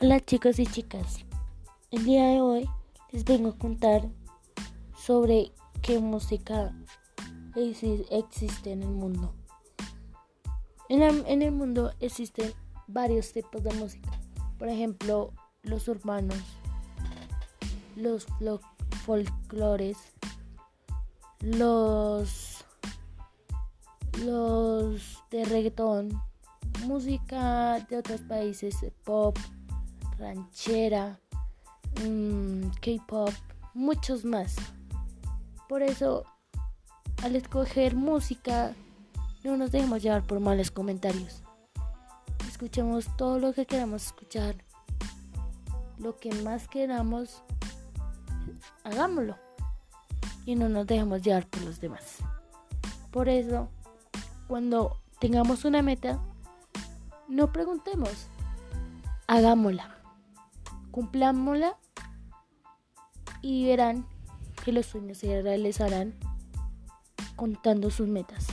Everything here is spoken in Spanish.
Hola chicos y chicas, el día de hoy les vengo a contar sobre qué música existe en el mundo. En, el mundo existen varios tipos de música, por ejemplo los urbanos, los folclores, los, los de reggaetón, música de otros países, pop, ranchera, mm, K-pop, muchos más. Por eso, al escoger música, no nos dejemos llevar por malos comentarios. Escuchemos todo lo que queramos escuchar. Lo que más queramos, hagámoslo. Y no nos dejemos llevar por los demás. Por eso, cuando tengamos una meta, no preguntemos, hagámosla cumplámosla y verán que los sueños se realizarán contando sus metas.